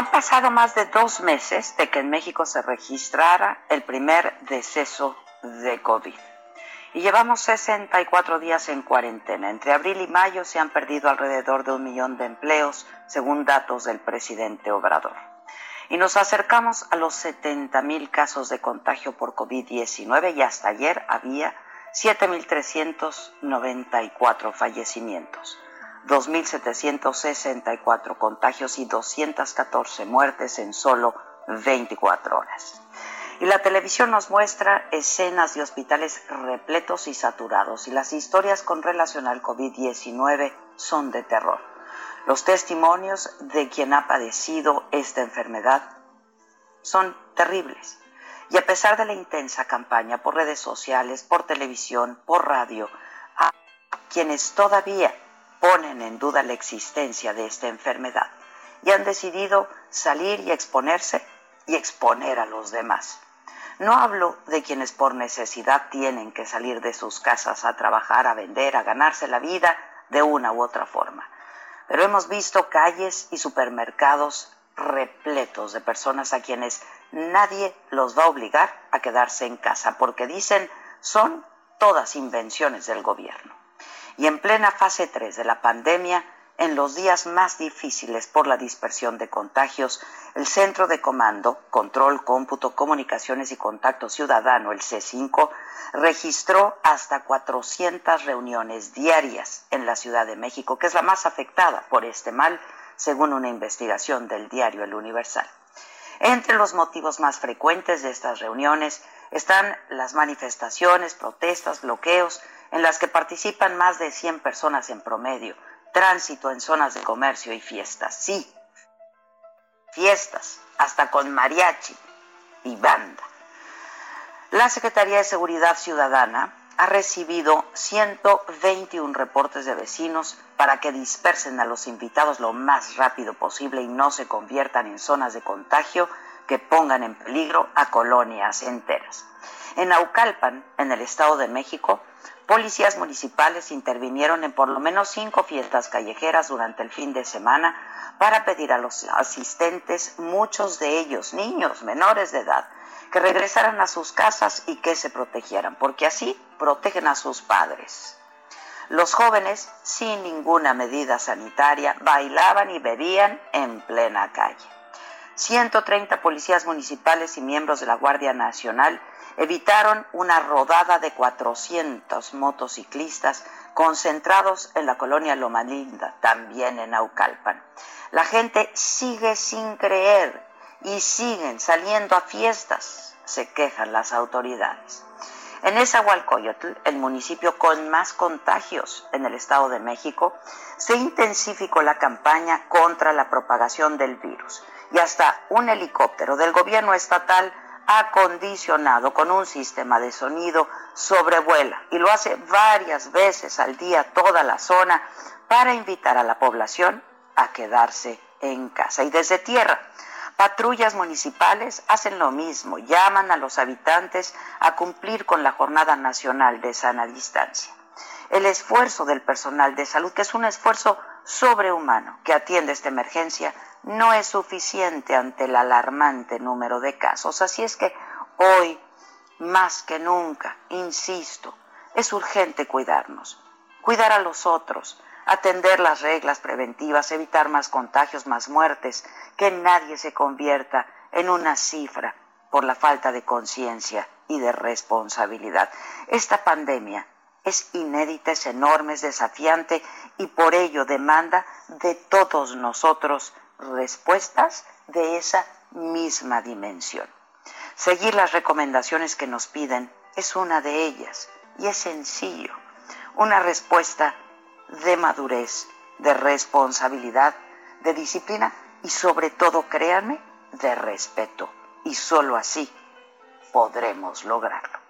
Han pasado más de dos meses de que en México se registrara el primer deceso de COVID. Y llevamos 64 días en cuarentena. Entre abril y mayo se han perdido alrededor de un millón de empleos, según datos del presidente Obrador. Y nos acercamos a los 70 mil casos de contagio por COVID-19 y hasta ayer había 7.394 fallecimientos. 2.764 contagios y 214 muertes en solo 24 horas. Y la televisión nos muestra escenas de hospitales repletos y saturados y las historias con relación al COVID-19 son de terror. Los testimonios de quien ha padecido esta enfermedad son terribles. Y a pesar de la intensa campaña por redes sociales, por televisión, por radio, a quienes todavía ponen en duda la existencia de esta enfermedad y han decidido salir y exponerse y exponer a los demás. No hablo de quienes por necesidad tienen que salir de sus casas a trabajar, a vender, a ganarse la vida de una u otra forma. Pero hemos visto calles y supermercados repletos de personas a quienes nadie los va a obligar a quedarse en casa porque dicen son todas invenciones del gobierno y en plena fase 3 de la pandemia, en los días más difíciles por la dispersión de contagios, el Centro de Comando, Control, Cómputo, Comunicaciones y Contacto Ciudadano, el C5, registró hasta 400 reuniones diarias en la Ciudad de México, que es la más afectada por este mal, según una investigación del diario El Universal. Entre los motivos más frecuentes de estas reuniones están las manifestaciones, protestas, bloqueos, en las que participan más de 100 personas en promedio, tránsito en zonas de comercio y fiestas. Sí, fiestas, hasta con mariachi y banda. La Secretaría de Seguridad Ciudadana ha recibido 121 reportes de vecinos para que dispersen a los invitados lo más rápido posible y no se conviertan en zonas de contagio que pongan en peligro a colonias enteras. En Naucalpan, en el Estado de México, Policías municipales intervinieron en por lo menos cinco fiestas callejeras durante el fin de semana para pedir a los asistentes, muchos de ellos niños menores de edad, que regresaran a sus casas y que se protegieran, porque así protegen a sus padres. Los jóvenes, sin ninguna medida sanitaria, bailaban y bebían en plena calle. 130 policías municipales y miembros de la Guardia Nacional evitaron una rodada de 400 motociclistas concentrados en la colonia Loma Linda, también en Aucalpan. La gente sigue sin creer y siguen saliendo a fiestas, se quejan las autoridades. En Esahualcoyotl, el municipio con más contagios en el Estado de México, se intensificó la campaña contra la propagación del virus y hasta un helicóptero del gobierno estatal acondicionado con un sistema de sonido sobrevuela y lo hace varias veces al día toda la zona para invitar a la población a quedarse en casa. Y desde tierra, patrullas municipales hacen lo mismo, llaman a los habitantes a cumplir con la Jornada Nacional de Sana Distancia. El esfuerzo del personal de salud, que es un esfuerzo sobrehumano que atiende esta emergencia, no es suficiente ante el alarmante número de casos. Así es que hoy, más que nunca, insisto, es urgente cuidarnos, cuidar a los otros, atender las reglas preventivas, evitar más contagios, más muertes, que nadie se convierta en una cifra por la falta de conciencia y de responsabilidad. Esta pandemia es inédita, es enorme, es desafiante y por ello demanda de todos nosotros respuestas de esa misma dimensión. Seguir las recomendaciones que nos piden es una de ellas y es sencillo. Una respuesta de madurez, de responsabilidad, de disciplina y sobre todo, créanme, de respeto. Y sólo así podremos lograrlo.